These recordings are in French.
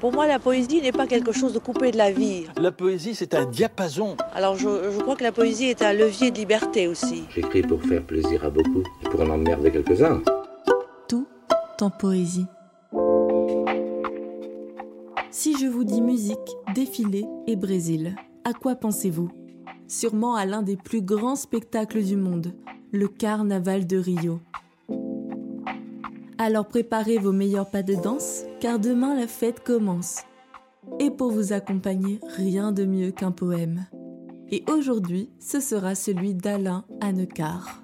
Pour moi, la poésie n'est pas quelque chose de coupé de la vie. La poésie, c'est un diapason. Alors, je, je crois que la poésie est un levier de liberté aussi. J'écris pour faire plaisir à beaucoup et pour en emmerder quelques-uns. Tout en poésie. Si je vous dis musique, défilé et Brésil, à quoi pensez-vous? Sûrement à l'un des plus grands spectacles du monde, le Carnaval de Rio. Alors préparez vos meilleurs pas de danse, car demain la fête commence. Et pour vous accompagner, rien de mieux qu'un poème. Et aujourd'hui, ce sera celui d'Alain Hannecar.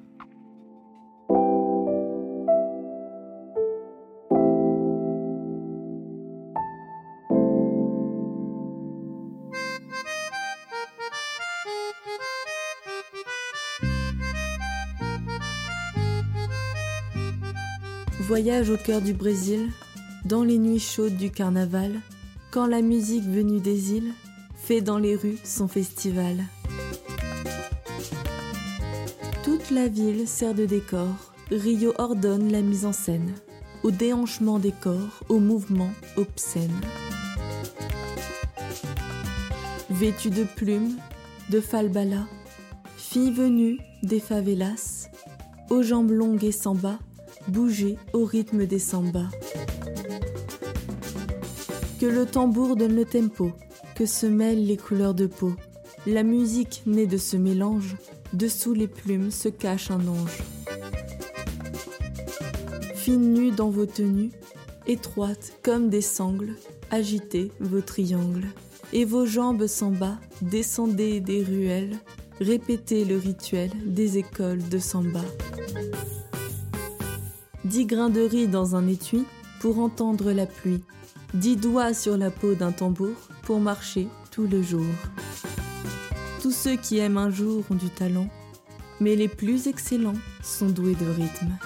Voyage au cœur du Brésil, dans les nuits chaudes du carnaval, quand la musique venue des îles fait dans les rues son festival. Toute la ville sert de décor, Rio ordonne la mise en scène, au déhanchement des corps, au mouvement obscène. Vêtue de plumes, de falbala, fille venue des favelas, aux jambes longues et sans bas, bouger au rythme des sambas. Que le tambour donne le tempo, que se mêlent les couleurs de peau. La musique née de ce mélange, dessous les plumes se cache un ange. Fine nue dans vos tenues, étroites comme des sangles, agitez vos triangles. Et vos jambes s'en descendez des ruelles, répétez le rituel des écoles de samba. Dix grains de riz dans un étui pour entendre la pluie. Dix doigts sur la peau d'un tambour pour marcher tout le jour. Tous ceux qui aiment un jour ont du talent, mais les plus excellents sont doués de rythme.